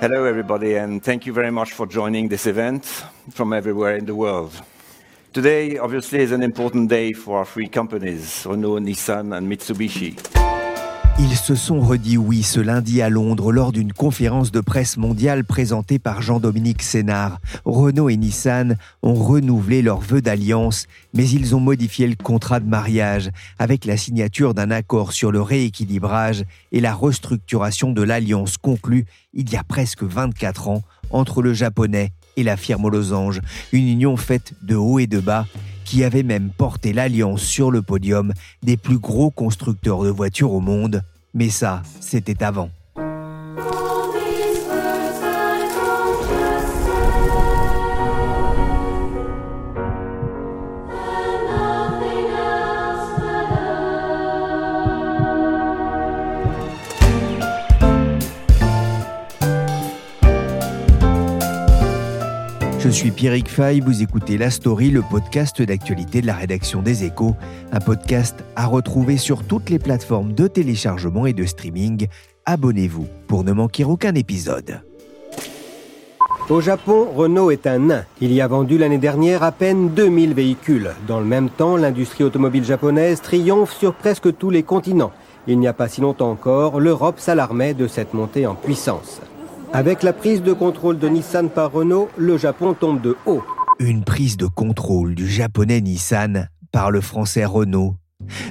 Hello, everybody, and thank you very much for joining this event from everywhere in the world. Today, obviously, is an important day for our three companies, Renault, Nissan, and Mitsubishi. Ils se sont redit oui ce lundi à Londres lors d'une conférence de presse mondiale présentée par Jean-Dominique Sénard. Renault et Nissan ont renouvelé leur vœu d'alliance, mais ils ont modifié le contrat de mariage avec la signature d'un accord sur le rééquilibrage et la restructuration de l'alliance conclue il y a presque 24 ans entre le japonais et la firme aux losanges, une union faite de haut et de bas qui avait même porté l'alliance sur le podium des plus gros constructeurs de voitures au monde. Mais ça, c'était avant. Je suis Pierrick Fay, vous écoutez La Story, le podcast d'actualité de la rédaction des Échos, un podcast à retrouver sur toutes les plateformes de téléchargement et de streaming. Abonnez-vous pour ne manquer aucun épisode. Au Japon, Renault est un nain. Il y a vendu l'année dernière à peine 2000 véhicules. Dans le même temps, l'industrie automobile japonaise triomphe sur presque tous les continents. Il n'y a pas si longtemps encore, l'Europe s'alarmait de cette montée en puissance. Avec la prise de contrôle de Nissan par Renault, le Japon tombe de haut. Une prise de contrôle du japonais Nissan par le français Renault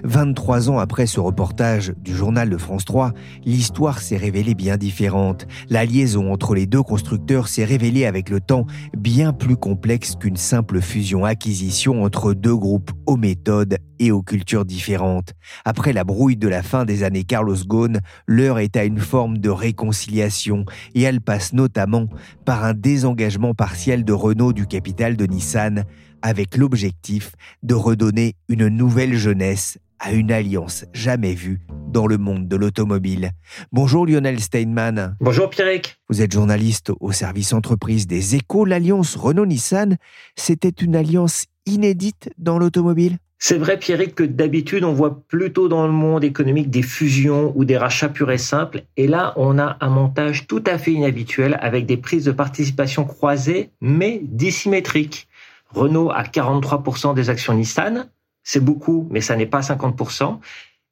23 ans après ce reportage du journal de France 3, l'histoire s'est révélée bien différente. La liaison entre les deux constructeurs s'est révélée avec le temps bien plus complexe qu'une simple fusion-acquisition entre deux groupes aux méthodes et aux cultures différentes. Après la brouille de la fin des années Carlos Ghosn, l'heure est à une forme de réconciliation et elle passe notamment par un désengagement partiel de Renault du capital de Nissan avec l'objectif de redonner une nouvelle jeunesse à une alliance jamais vue dans le monde de l'automobile. Bonjour Lionel Steinman. Bonjour Pierrick. Vous êtes journaliste au service entreprise des échos. L'alliance Renault-Nissan, c'était une alliance inédite dans l'automobile? C'est vrai, Pierrick, que d'habitude, on voit plutôt dans le monde économique des fusions ou des rachats purs et simples. Et là, on a un montage tout à fait inhabituel avec des prises de participation croisées, mais dissymétriques. Renault a 43% des actions Nissan. C'est beaucoup, mais ça n'est pas 50%.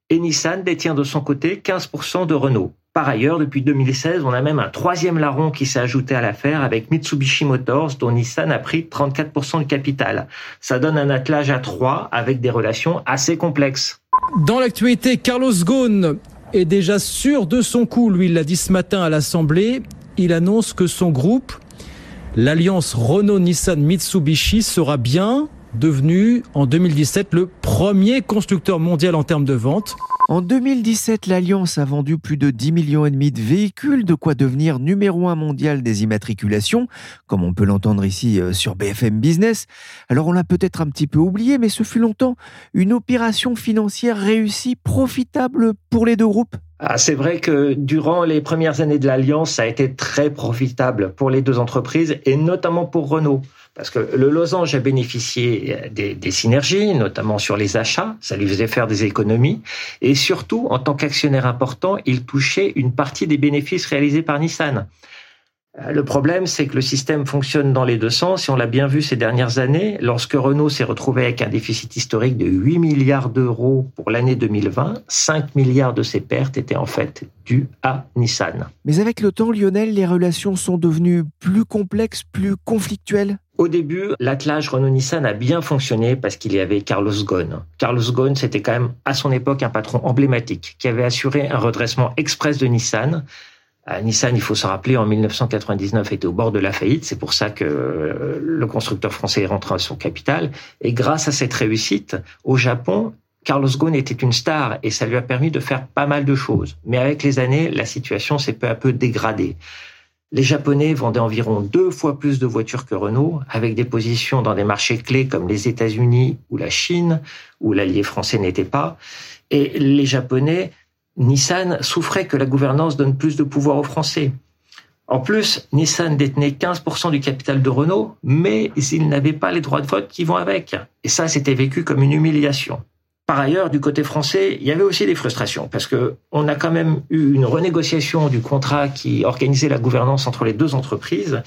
Et Nissan détient de son côté 15% de Renault. Par ailleurs, depuis 2016, on a même un troisième larron qui s'est ajouté à l'affaire avec Mitsubishi Motors, dont Nissan a pris 34% du capital. Ça donne un attelage à trois avec des relations assez complexes. Dans l'actualité, Carlos Ghosn est déjà sûr de son coup. Lui, il l'a dit ce matin à l'Assemblée. Il annonce que son groupe l'alliance Renault-Nissan-Mitsubishi sera bien devenu en 2017 le premier constructeur mondial en termes de vente. En 2017, l'Alliance a vendu plus de 10 millions et demi de véhicules, de quoi devenir numéro un mondial des immatriculations, comme on peut l'entendre ici euh, sur BFM Business. Alors on l'a peut-être un petit peu oublié, mais ce fut longtemps une opération financière réussie, profitable pour les deux groupes. Ah, c'est vrai que durant les premières années de l'Alliance, ça a été très profitable pour les deux entreprises et notamment pour Renault. Parce que le losange a bénéficié des, des, synergies, notamment sur les achats, ça lui faisait faire des économies, et surtout, en tant qu'actionnaire important, il touchait une partie des bénéfices réalisés par Nissan. Euh, le problème, c'est que le système fonctionne dans les deux sens et on l'a bien vu ces dernières années. Lorsque Renault s'est retrouvé avec un déficit historique de 8 milliards d'euros pour l'année 2020, 5 milliards de ces pertes étaient en fait dues à Nissan. Mais avec le temps, Lionel, les relations sont devenues plus complexes, plus conflictuelles? Au début, l'attelage Renault-Nissan a bien fonctionné parce qu'il y avait Carlos Ghosn. Carlos Ghosn, c'était quand même à son époque un patron emblématique qui avait assuré un redressement express de Nissan Nissan, il faut se rappeler, en 1999 était au bord de la faillite. C'est pour ça que euh, le constructeur français est rentré à son capital. Et grâce à cette réussite, au Japon, Carlos Ghosn était une star et ça lui a permis de faire pas mal de choses. Mais avec les années, la situation s'est peu à peu dégradée. Les Japonais vendaient environ deux fois plus de voitures que Renault, avec des positions dans des marchés clés comme les États-Unis ou la Chine, où l'allié français n'était pas. Et les Japonais, Nissan souffrait que la gouvernance donne plus de pouvoir aux Français. En plus, Nissan détenait 15% du capital de Renault, mais il n'avait pas les droits de vote qui vont avec. Et ça, c'était vécu comme une humiliation. Par ailleurs, du côté français, il y avait aussi des frustrations parce que on a quand même eu une renégociation du contrat qui organisait la gouvernance entre les deux entreprises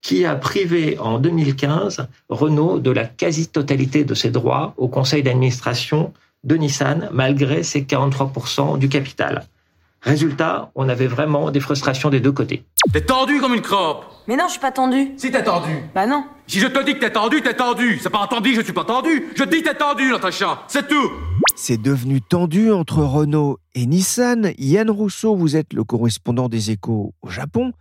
qui a privé en 2015 Renault de la quasi-totalité de ses droits au conseil d'administration de Nissan malgré ses 43% du capital. Résultat, on avait vraiment des frustrations des deux côtés. T'es tendu comme une crotte Mais non, je suis pas tendu. Si t'es tendu Bah non. Si je te dis que t'es tendu, t'es tendu C'est pas entendu, je suis pas tendu Je dis t'es tendu, Natacha C'est tout C'est devenu tendu entre Renault et Nissan. Yann Rousseau, vous êtes le correspondant des échos au Japon.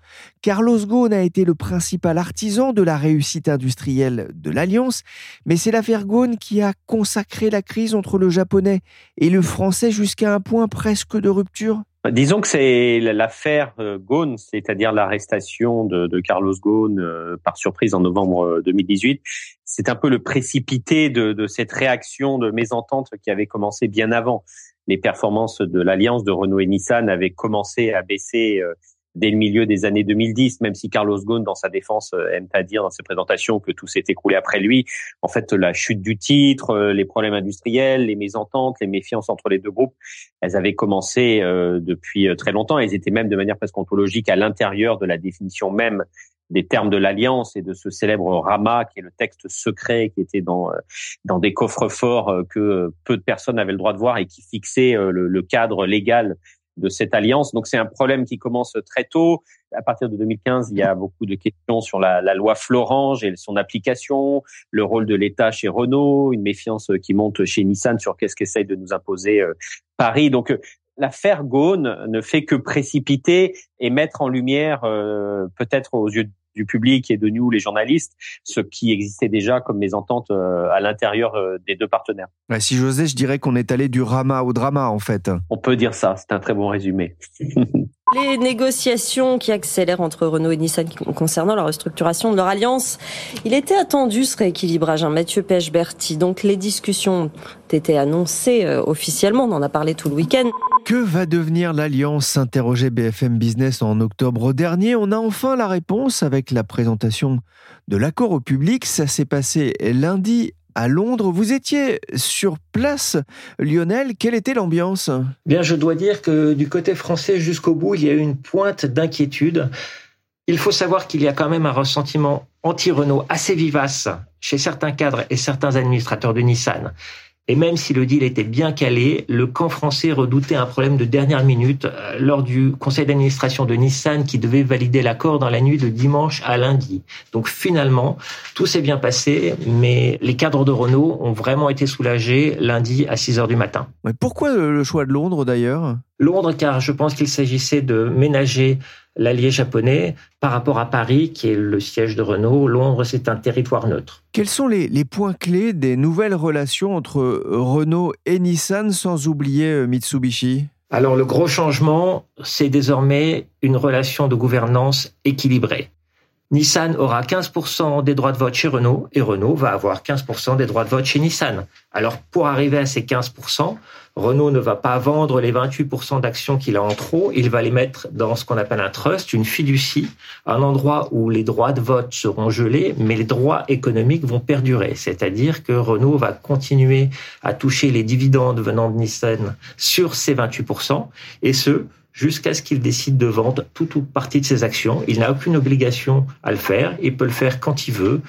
Carlos Ghosn a été le principal artisan de la réussite industrielle de l'Alliance, mais c'est l'affaire Ghosn qui a consacré la crise entre le japonais et le français jusqu'à un point presque de rupture Disons que c'est l'affaire euh, Ghosn, c'est-à-dire l'arrestation de, Carlos Ghosn euh, par surprise en novembre 2018. Euh, c'est un peu le précipité de, cette réaction de mésentente qui avait commencé bien avant. Les performances de l'alliance de Renault et Nissan avaient commencé à baisser dès le milieu des années 2010, même si Carlos Ghosn, dans sa défense, euh, aime pas dire dans ses présentations que tout s'est écroulé après lui. En fait, la chute du titre, euh, les problèmes industriels, les mésententes, les méfiances entre les deux groupes, elles avaient commencé euh, depuis très longtemps. Elles étaient même de manière presque ontologique à l'intérieur de la définition même des termes de l'alliance et de ce célèbre Rama, qui est le texte secret qui était dans dans des coffres forts que peu de personnes avaient le droit de voir et qui fixait le, le cadre légal de cette alliance. Donc c'est un problème qui commence très tôt. À partir de 2015, il y a beaucoup de questions sur la, loi Florange et son application, le rôle de l'État chez Renault, une méfiance qui monte chez Nissan sur qu'est-ce qu'essaye de nous imposer euh, Paris. Donc euh, l'affaire Gaune ne fait que précipiter et mettre en lumière, euh, peut-être aux yeux du public et de nous, les journalistes, ce qui existait déjà comme mésentente euh, à l'intérieur euh, des deux partenaires. si j'osais, je dirais qu'on est allé du rama au drama, en fait. On peut dire ça, c'est un très bon résumé. Les négociations qui accélèrent entre Renault et Nissan concernant la restructuration de leur alliance, il était attendu ce rééquilibrage. Hein, Mathieu Pechberti. Donc les discussions ont été annoncées euh, officiellement, on en a parlé tout le week-end. Que va devenir l'alliance s'interrogeait BFM Business en octobre dernier? On a enfin la réponse avec la présentation de l'accord au public. Ça s'est passé lundi à Londres. Vous étiez sur place, Lionel. Quelle était l'ambiance? Bien, je dois dire que du côté français jusqu'au bout, il y a eu une pointe d'inquiétude. Il faut savoir qu'il y a quand même un ressentiment anti-Renault assez vivace chez certains cadres et certains administrateurs de Nissan. Et même si le deal était bien calé, le camp français redoutait un problème de dernière minute euh, lors du conseil d'administration de Nissan qui devait valider l'accord dans la nuit de dimanche à lundi. Donc finalement, tout s'est bien passé, mais les cadres de Renault ont vraiment été soulagés lundi à 6 heures du matin. pourquoi le choix de Londres d'ailleurs? Londres, car je pense qu'il s'agissait de ménager l'allié japonais par rapport à Paris, qui est le siège de Renault. Londres, c'est un territoire neutre. Quels sont les, points clés des nouvelles relations entre Renault et Nissan, sans oublier euh, Mitsubishi? Alors le gros changement, c'est désormais une relation de gouvernance équilibrée. Nissan aura 15% des droits de vote chez Renault et Renault va avoir 15% des droits de vote chez Nissan. Alors pour arriver à ces 15%, Renault ne va pas vendre les 28% d'actions qu'il a en trop, il va les mettre dans ce qu'on appelle un trust, une fiducie, un endroit où les droits de vote seront gelés, mais les droits économiques vont perdurer. C'est-à-dire que Renault va continuer à toucher les dividendes venant de Nissan sur ces 28%, et ce, jusqu'à ce qu'il décide de vendre toute ou partie de ses actions. Il n'a aucune obligation à le faire, il peut le faire quand il veut.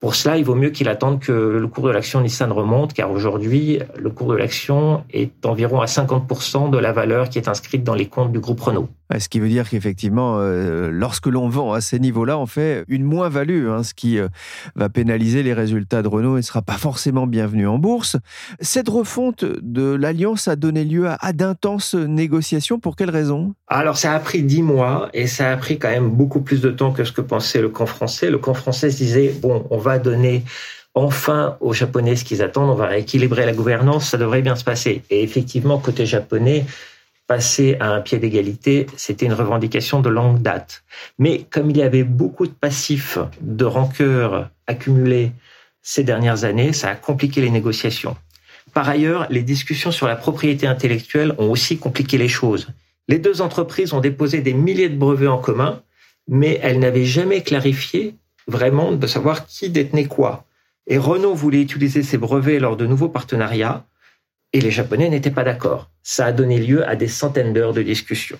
Pour cela, il vaut mieux qu'il attende que le cours de l'action Nissan remonte, car aujourd'hui, le cours de l'action est environ à 50% de la valeur qui est inscrite dans les comptes du groupe Renault. Ce qui veut dire qu'effectivement, euh, lorsque l'on vend à ces niveaux-là, on fait une moins-value, hein, ce qui euh, va pénaliser les résultats de Renault et ne sera pas forcément bienvenu en bourse. Cette refonte de l'alliance a donné lieu à, d'intenses négociations. Pour quelles raisons Alors, ça a pris dix mois et ça a pris quand même beaucoup plus de temps que ce que pensait le camp français. Le camp français se disait, bon, on va donner enfin aux Japonais ce qu'ils attendent, on va rééquilibrer la gouvernance, ça devrait bien se passer. Et effectivement, côté japonais, passer à un pied d'égalité, c'était une revendication de longue date. Mais comme il y avait beaucoup de passifs, de rancœur accumulés ces dernières années, ça a compliqué les négociations. Par ailleurs, les discussions sur la propriété intellectuelle ont aussi compliqué les choses. Les deux entreprises ont déposé des milliers de brevets en commun, mais elles n'avaient jamais clarifié vraiment de savoir qui détenait quoi. Et Renault voulait utiliser ces brevets lors de nouveaux partenariats, et les Japonais n'étaient pas d'accord. Ça a donné lieu à des centaines d'heures de discussion.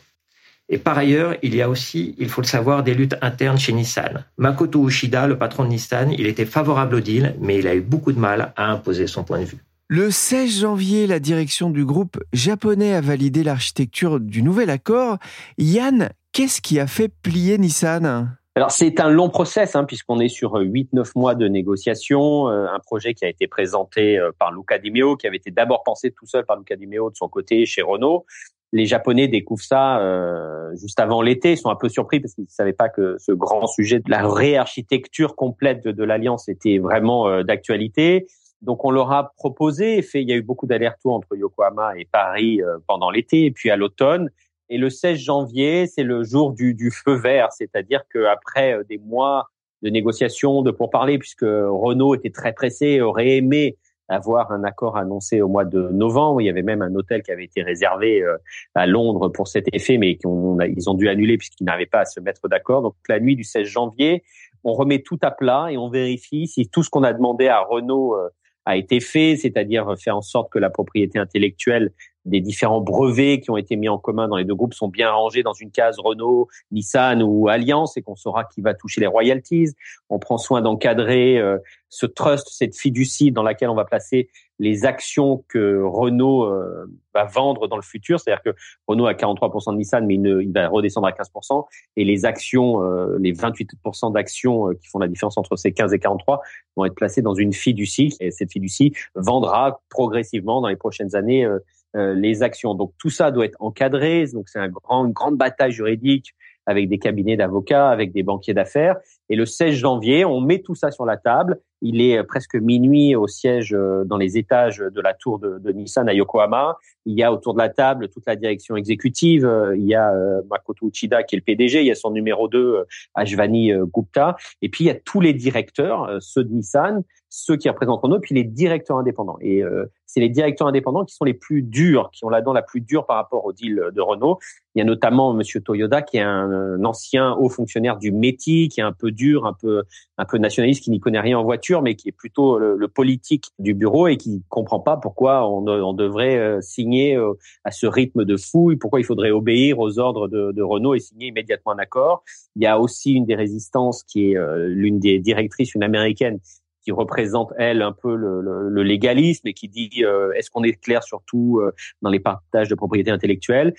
Et par ailleurs, il y a aussi, il faut le savoir, des luttes internes chez Nissan. Makoto Ushida, le patron de Nissan, il était favorable au deal, mais il a eu beaucoup de mal à imposer son point de vue. Le 16 janvier, la direction du groupe japonais a validé l'architecture du nouvel accord. Yann, qu'est-ce qui a fait plier Nissan? Alors c'est un long process hein, puisqu'on est sur 8-9 mois de négociation, euh, un projet qui a été présenté euh, par Luca Di qui avait été d'abord pensé tout seul par Luca Di de son côté chez Renault. Les Japonais découvrent ça euh, juste avant l'été, ils sont un peu surpris parce qu'ils ne savaient pas que ce grand sujet de la réarchitecture complète de, l'alliance était vraiment d'actualité. Donc on leur a proposé, fait, il y a eu beaucoup d'allers-retours entre Yokohama et Paris euh, pendant l'été et puis à l'automne. Et le 16 janvier, c'est le jour du, du feu vert, c'est-à-dire qu'après euh, des mois de négociations, de pourparlers, puisque Renault était très pressé, aurait aimé avoir un accord annoncé au mois de novembre. Il y avait même un hôtel qui avait été réservé euh, à Londres pour cet effet, mais ils ont dû annuler puisqu'ils n'arrivaient pas à se mettre d'accord. Donc la nuit du 16 janvier, on remet tout à plat et on vérifie si tout ce qu'on a demandé à Renault a été fait, c'est-à-dire faire en sorte que la propriété intellectuelle des différents brevets qui ont été mis en commun dans les deux groupes sont bien rangés dans une case Renault, Nissan ou Alliance et qu'on saura qui va toucher les royalties. On prend soin d'encadrer euh, ce trust, cette fiducie dans laquelle on va placer les actions que Renault euh, va vendre dans le futur. C'est-à-dire que Renault a 43% de Nissan, mais il, va redescendre à 15%. Et les actions, euh, les 28% d'actions qui font la différence entre ces 15 et 43 vont être placées dans une fiducie. Et cette fiducie vendra progressivement dans les prochaines années euh, les actions. Donc tout ça doit être encadré. Donc c'est un grand, une grande bataille juridique avec des cabinets d'avocats, avec des banquiers d'affaires. Et le 16 janvier, on met tout ça sur la table. Il est euh, presque minuit au siège euh, dans les étages de la tour de, de Nissan à Yokohama. Il y a autour de la table toute la direction exécutive. Il y a Makoto Uchida qui est le PDG. Il y a son numéro 2, Ashwani Gupta. Et puis il y a tous les directeurs, ceux de Nissan, ceux qui représentent Renault, puis les directeurs indépendants. Et euh, c'est les directeurs indépendants qui sont les plus durs, qui ont la dent la plus dure par rapport au deal de Renault. Il y a notamment Monsieur Toyoda, qui est un, ancien haut fonctionnaire du métier, qui est un peu dur, un peu un peu nationaliste, qui n'y connaît rien en voiture, mais qui est plutôt le, politique du bureau et qui comprend pas pourquoi on, devrait euh, signer euh, à ce rythme de fouille, pourquoi il faudrait obéir aux ordres de, de Renault et signer immédiatement un accord. Il y a aussi une des résistances qui est l'une des directrices, une américaine, qui représente elle un peu le, le, légalisme et qui dit euh, est-ce qu'on est clair surtout euh, dans les partages de propriété intellectuelle?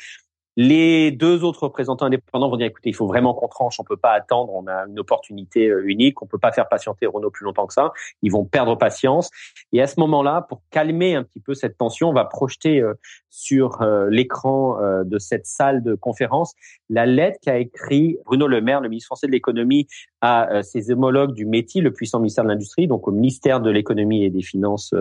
Les deux autres représentants indépendants vont dire écoutez, il faut vraiment qu'on tranche, on peut pas attendre, on a une opportunité euh, unique, on peut pas faire patienter Renault plus longtemps que ça. Ils vont perdre patience. Et à ce moment-là, pour calmer un petit peu cette tension, on va projeter euh, sur euh, l'écran de cette salle de conférence la lettre qu'a écrit Bruno Le Maire, le ministre français de l'économie, à ses homologues du métier, le puissant ministère de l'industrie, donc au ministère de l'économie et des finances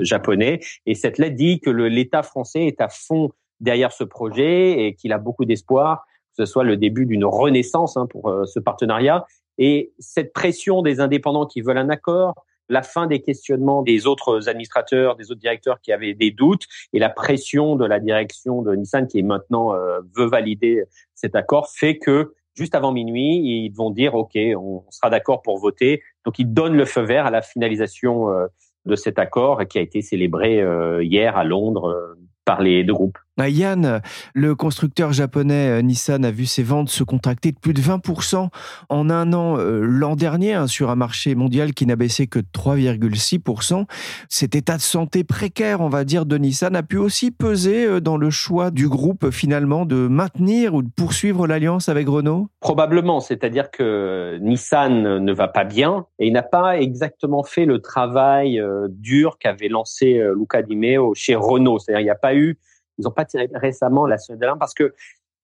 japonais. Et cette lettre dit que l'État français est à fond derrière ce projet et qu'il a beaucoup d'espoir que ce soit le début d'une renaissance hein, pour euh, ce partenariat. Et cette pression des indépendants qui veulent un accord, la fin des questionnements des autres administrateurs, des autres directeurs qui avaient des doutes, et la pression de la direction de Nissan qui est maintenant euh, veut valider cet accord, fait que juste avant minuit, ils vont dire OK, on sera d'accord pour voter. Donc ils donnent le feu vert à la finalisation euh, de cet accord qui a été célébré hier à Londres par les deux groupes. Bah, Yann, le constructeur japonais euh, Nissan a vu ses ventes se contracter de plus de 20% en un an euh, l'an dernier hein, sur un marché mondial qui n'a baissé que de 3,6%. Cet état de santé précaire, on va dire, de Nissan a pu aussi peser euh, dans le choix du groupe finalement de maintenir ou de poursuivre l'alliance avec Renault? Probablement, c'est-à-dire que Nissan ne va pas bien et il n'a pas exactement fait le travail dur qu'avait lancé Luca Di Meo chez Renault. C'est-à-dire il n'y a pas eu ils n'ont pas tiré récemment la sonnette d'alarme parce que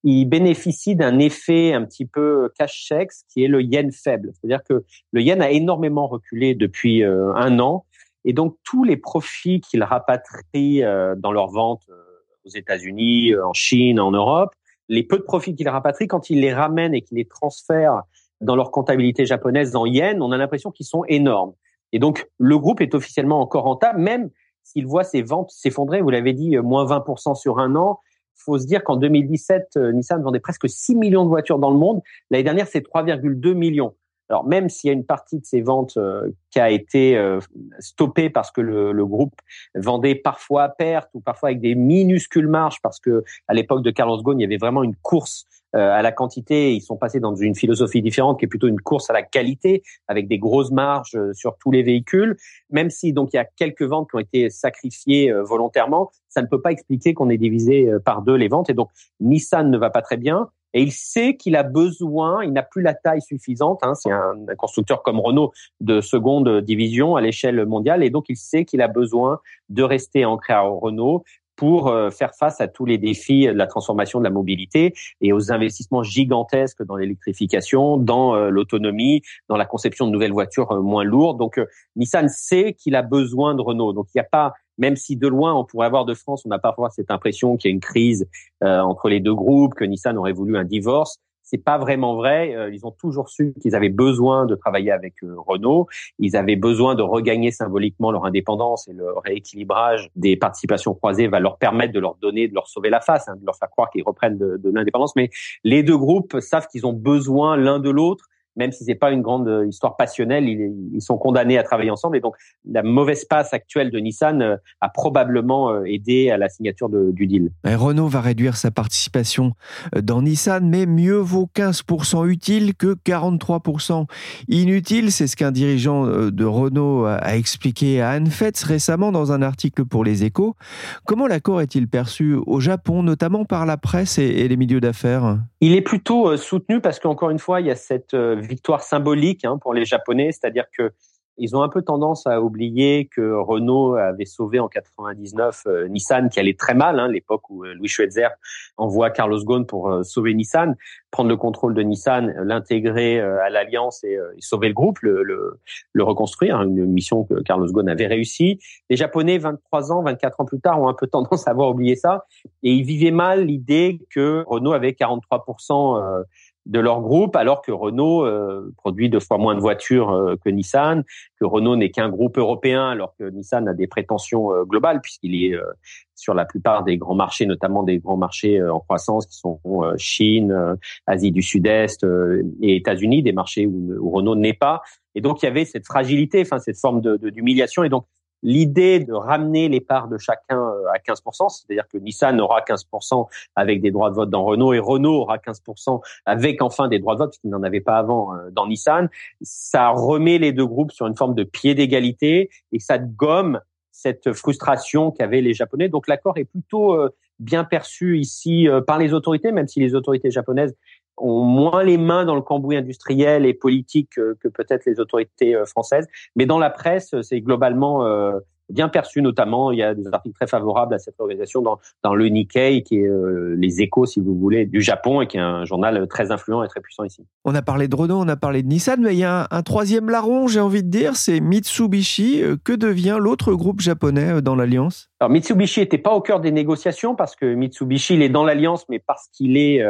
il bénéficie d'un effet un petit peu cash-check, qui est le yen faible. C'est-à-dire que le yen a énormément reculé depuis euh, un an, et donc tous les profits qu'ils rapatrient euh, dans leurs ventes euh, aux États-Unis, en Chine, en Europe, les peu de profits qu'ils rapatrient, quand ils les ramènent et qu'ils les transfèrent dans leur comptabilité japonaise en yen, on a l'impression qu'ils sont énormes. Et donc le groupe est officiellement encore rentable, même s'il voit ses ventes s'effondrer. Vous l'avez dit, moins 20% sur un an faut se dire qu'en 2017, euh, Nissan vendait presque 6 millions de voitures dans le monde. L'année dernière, c'est 3,2 millions. Alors même s'il y a une partie de ces ventes euh, qui a été euh, stoppée parce que le, le, groupe vendait parfois à perte ou parfois avec des minuscules marges parce que à l'époque de Carlos Ghosn, il y avait vraiment une course euh, à la quantité. Ils sont passés dans une philosophie différente qui est plutôt une course à la qualité avec des grosses marges euh, sur tous les véhicules. Même si donc il y a quelques ventes qui ont été sacrifiées euh, volontairement, ça ne peut pas expliquer qu'on ait divisé par deux les ventes. Et donc Nissan ne va pas très bien. Et il sait qu'il a besoin, il n'a plus la taille suffisante. Hein, c'est un, un, constructeur comme Renault de seconde division à l'échelle mondiale, et donc il sait qu'il a besoin de rester ancré à Renault pour euh, faire face à tous les défis de la transformation de la mobilité et aux investissements gigantesques dans l'électrification, dans euh, l'autonomie, dans la conception de nouvelles voitures euh, moins lourdes. Donc Nissan sait qu'il a besoin de Renault. Donc il n'y a pas même si de loin on pourrait avoir de France, on a parfois cette impression qu'il y a une crise entre les deux groupes, que Nissan aurait voulu un divorce c'est pas vraiment vrai. Euh, ils ont toujours su qu'ils avaient besoin de travailler avec euh, Renault. Ils avaient besoin de regagner symboliquement leur indépendance et le rééquilibrage des participations croisées va leur permettre de leur donner, de leur sauver la face, hein, de leur faire croire qu'ils reprennent de, de l'indépendance. Mais les deux groupes savent qu'ils ont besoin l'un de l'autre même si c'est pas une grande euh, histoire passionnelle, ils, sont condamnés à travailler ensemble. Et donc, la mauvaise passe actuelle de Nissan euh, a probablement euh, aidé à la signature du deal. Renault va réduire sa participation dans Nissan, mais mieux vaut 15% utile que 43% inutile. C'est ce qu'un dirigeant de Renault a expliqué à Anne Fetz récemment dans un article pour Les Échos. Comment l'accord est-il perçu au Japon, notamment par la presse et les milieux d'affaires? Il est plutôt soutenu parce qu'encore une fois, il y a cette victoire symbolique hein, pour les Japonais, c'est-à-dire que ils ont un peu tendance à oublier que Renault avait sauvé en 99 euh, Nissan, qui allait très mal, hein, l'époque où euh, Louis Schweitzer envoie Carlos Ghosn pour euh, sauver Nissan, prendre le contrôle de Nissan, l'intégrer à l'alliance et, sauver le groupe, le, le, reconstruire, hein, une mission que Carlos Ghosn avait réussi. Les Japonais, 23 ans, 24 ans plus tard, ont un peu tendance à avoir oublié ça, et ils vivaient mal l'idée que Renault avait 43% de leur groupe, alors que Renault euh, produit deux fois moins de voitures euh, que Nissan, que Renault n'est qu'un groupe européen, alors que Nissan a des prétentions euh, globales, puisqu'il est sur la plupart des grands marchés, notamment des grands marchés en croissance qui sont Chine, Asie du Sud-Est et États-Unis, des marchés où, Renault n'est pas. Et donc il y avait cette fragilité, enfin cette forme de d'humiliation. Et donc l'idée de ramener les parts de chacun euh, à 15%, c'est-à-dire que Nissan aura 15% avec des droits de vote dans Renault et Renault aura 15% avec enfin des droits de vote, puisqu'il n'en avait pas avant euh, dans Nissan, ça remet les deux groupes sur une forme de pied d'égalité et ça gomme cette frustration qu'avaient les Japonais. Donc l'accord est plutôt euh, bien perçu ici par les autorités, même si les autorités japonaises ont moins les mains dans le cambouis industriel et politique que, peut-être les autorités euh, françaises. Mais dans la presse, c'est globalement euh, bien perçu notamment. Il y a des articles très favorables à cette organisation dans, dans le Nikkei, qui est euh, les échos, si vous voulez, du Japon et qui est un journal très influent et très puissant ici. On a parlé de Renault, on a parlé de Nissan, mais il y a un, un troisième larron, j'ai envie de dire, c'est Mitsubishi. Que devient l'autre groupe japonais dans l'alliance? Alors Mitsubishi n'était pas au cœur des négociations parce que Mitsubishi, il est dans l'alliance, mais parce qu'il est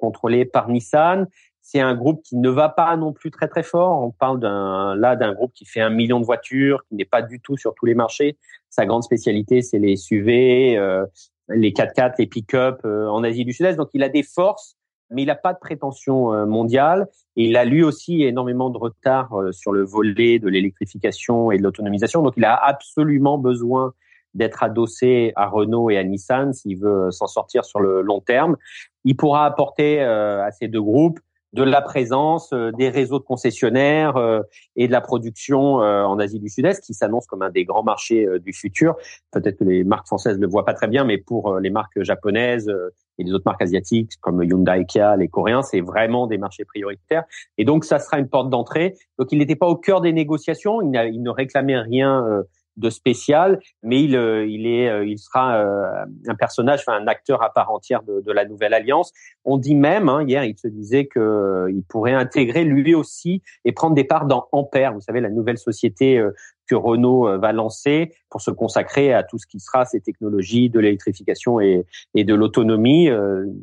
contrôlé par Nissan. C'est un groupe qui ne va pas non plus très très fort. On parle d'un là d'un groupe qui fait un million de voitures, qui n'est pas du tout sur tous les marchés. Sa grande spécialité, c'est les SUV, euh, les 4x4, les pick-up euh, en Asie du Sud-Est. Donc il a des forces, mais il n'a pas de prétention euh, mondiale. Et il a lui aussi énormément de retard sur le volet de l'électrification et de l'autonomisation. Donc il a absolument besoin d'être adossé à Renault et à Nissan s'il veut s'en sortir sur le long terme. Il pourra apporter euh, à ces deux groupes de la présence, euh, des réseaux de concessionnaires euh, et de la production en Asie du Sud-Est, qui s'annonce comme un des grands marchés du futur. Peut-être que les marques françaises ne le voient pas très bien, mais pour les marques japonaises et les autres marques asiatiques comme Hyundai, Kia, les Coréens, c'est vraiment des marchés prioritaires. Et donc, ça sera une porte d'entrée. Donc, il n'était pas au cœur des négociations. Il, il ne réclamait rien de spécial, mais il, euh, il est, euh, il sera euh, un personnage, enfin un acteur à part entière de, de la nouvelle alliance. On dit même hein, hier, il se disait que il pourrait intégrer lui aussi et prendre des parts dans Ampère, vous savez la nouvelle société que Renault va lancer pour se consacrer à tout ce qui sera ces technologies de l'électrification et, et de l'autonomie.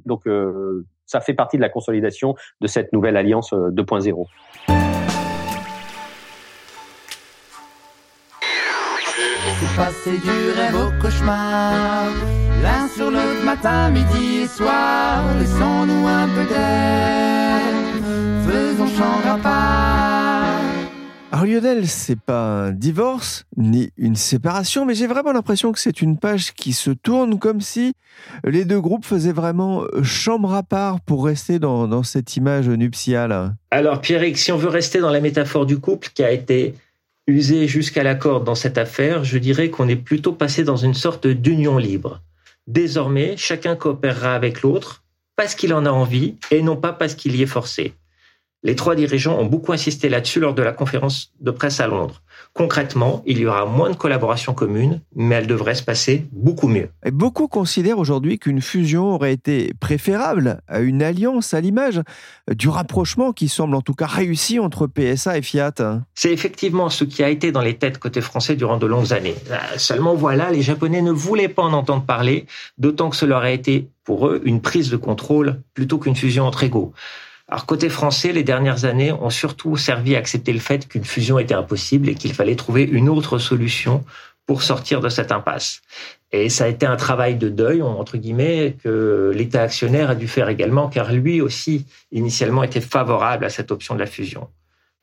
Donc ça fait partie de la consolidation de cette nouvelle alliance 2.0. passer du rêve au cauchemar. L'un sur le matin, midi et soir, laissons-nous un peu d'air, faisons chambre à part. Alors Lionel, c'est pas un divorce ni une séparation, mais j'ai vraiment l'impression que c'est une page qui se tourne comme si les deux groupes faisaient vraiment chambre à part pour rester dans, dans cette image nuptiale. Alors Pierrick, si on veut rester dans la métaphore du couple qui a été usé jusqu'à la corde dans cette affaire, je dirais qu'on est plutôt passé dans une sorte d'union libre. Désormais, chacun coopérera avec l'autre parce qu'il en a envie et non pas parce qu'il y est forcé. Les trois dirigeants ont beaucoup insisté là-dessus lors de la conférence de presse à Londres. Concrètement, il y aura moins de collaboration commune, mais elle devrait se passer beaucoup mieux. beaucoup considèrent aujourd'hui qu'une fusion aurait été préférable à une alliance à l'image du rapprochement qui semble en tout cas réussi entre PSA et Fiat. C'est effectivement ce qui a été dans les têtes côté français durant de longues années. Euh, seulement voilà, les Japonais ne voulaient pas en entendre parler, d'autant que cela aurait été pour eux une prise de contrôle plutôt qu'une fusion entre égaux. Alors côté français, les dernières années ont surtout servi à accepter le fait qu'une fusion était impossible et qu'il fallait trouver une autre solution pour sortir de cette impasse. Et ça a été un travail de deuil, entre guillemets, que l'État actionnaire a dû faire également, car lui aussi, initialement, était favorable à cette option de la fusion.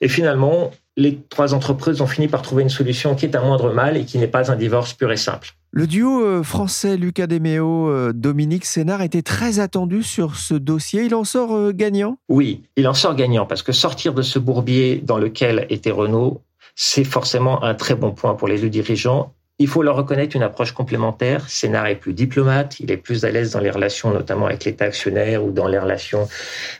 Et finalement, les trois entreprises ont fini par trouver une solution qui est un moindre mal et qui n'est pas un divorce pur et simple. Le duo euh, français Lucas Demeo, euh, Dominique Sénard était très attendu sur ce dossier. Il en sort euh, gagnant? Oui, il en sort gagnant parce que sortir de ce bourbier dans lequel était Renault, c'est forcément un très bon point pour les deux dirigeants il faut leur reconnaître une approche complémentaire. Sénard est plus diplomate, il est plus à l'aise dans les relations, notamment avec l'État actionnaire ou dans les relations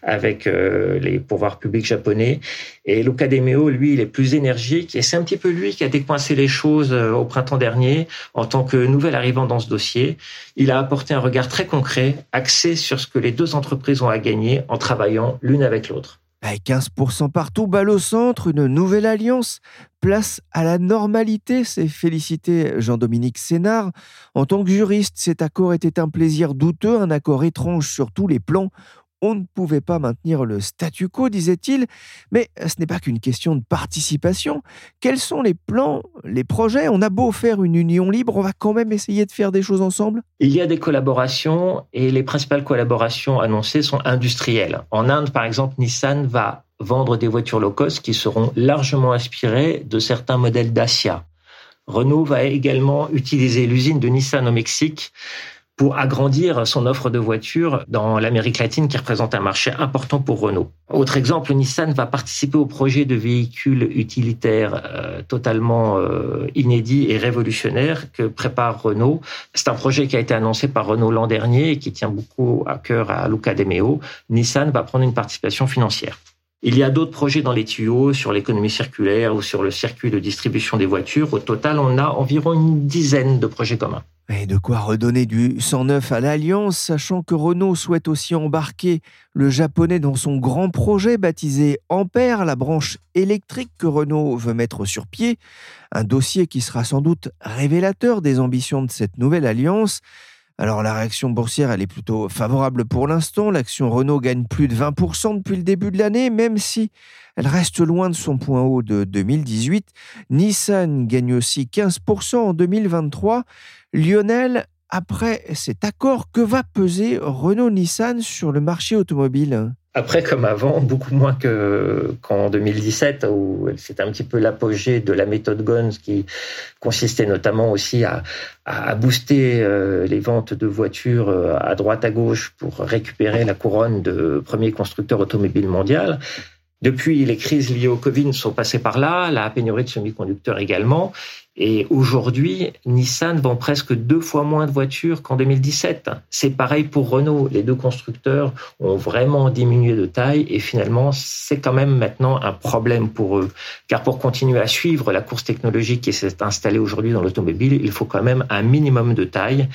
avec euh, les pouvoirs publics japonais. Et Luca De Meo, lui, il est plus énergique et c'est un petit peu lui qui a décoincé les choses euh, au printemps dernier en tant que nouvel arrivant dans ce dossier. Il a apporté un regard très concret, axé sur ce que les deux entreprises ont à gagner en travaillant l'une avec l'autre. Avec 15% partout, balle au centre, une nouvelle alliance, place à la normalité, c'est félicité Jean-Dominique Sénard. En tant que juriste, cet accord était un plaisir douteux, un accord étrange sur tous les plans, on ne pouvait pas maintenir le statu quo, disait-il, mais ce n'est pas qu'une question de participation. Quels sont les plans, les projets? On a beau faire une union libre, on va quand même essayer de faire des choses ensemble Il y a des collaborations et les principales collaborations annoncées sont industrielles. En Inde, par exemple, Nissan va vendre des voitures low cost qui seront largement inspirées de certains modèles Dacia. Renault va également utiliser l'usine de Nissan au Mexique pour agrandir son offre de voitures dans l'Amérique latine qui représente un marché important pour Renault. Autre exemple, Nissan va participer au projet de véhicules utilitaires euh, totalement euh, inédit et révolutionnaire que prépare Renault. C'est un projet qui a été annoncé par Renault l'an dernier et qui tient beaucoup à cœur à Luca De Meo. Nissan va prendre une participation financière. Il y a d'autres projets dans les tuyaux sur l'économie circulaire ou sur le circuit de distribution des voitures. Au total, on a environ une dizaine de projets communs. Et de quoi redonner du 109 à l'Alliance, sachant que Renault souhaite aussi embarquer le japonais dans son grand projet baptisé Ampère, la branche électrique que Renault veut mettre sur pied. Un dossier qui sera sans doute révélateur des ambitions de cette nouvelle alliance. Alors la réaction boursière, elle est plutôt favorable pour l'instant. L'action Renault gagne plus de 20% depuis le début de l'année, même si elle reste loin de son point haut de 2018. Nissan gagne aussi 15% en 2023. Lionel, après cet accord, que va peser Renault-Nissan sur le marché automobile? Après, comme avant, beaucoup moins qu'en 2017, où c'était un petit peu l'apogée de la méthode Guns, qui consistait notamment aussi à, à booster euh, les ventes de voitures euh, à droite à gauche pour récupérer la couronne de premier constructeur automobile mondial. Depuis, les crises liées au Covid sont passées par là, la pénurie de semi-conducteurs également. Et aujourd'hui, Nissan vend presque deux fois moins de voitures qu'en 2017. C'est pareil pour Renault. Les deux constructeurs ont vraiment diminué de taille et finalement, c'est quand même maintenant un problème pour eux. Car pour continuer à suivre la course technologique qui s'est installée aujourd'hui dans l'automobile, il faut quand même un minimum de taille.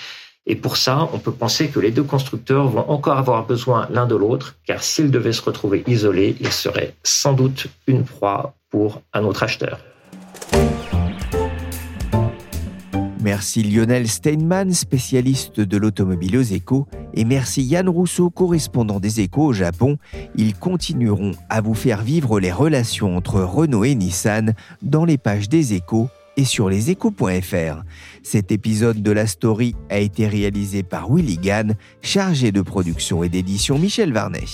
Et pour ça, on peut penser que les deux constructeurs vont encore avoir besoin l'un de l'autre, car s'ils devaient se retrouver isolés, ils seraient sans doute une proie pour un autre acheteur. Merci Lionel Steinman, spécialiste de l'automobile aux échos, et merci Yann Rousseau, correspondant des échos au Japon. Ils continueront à vous faire vivre les relations entre Renault et Nissan dans les pages des échos et sur leséchos.fr. Cet épisode de la story a été réalisé par Willy Gann, chargé de production et d'édition Michel Varnet.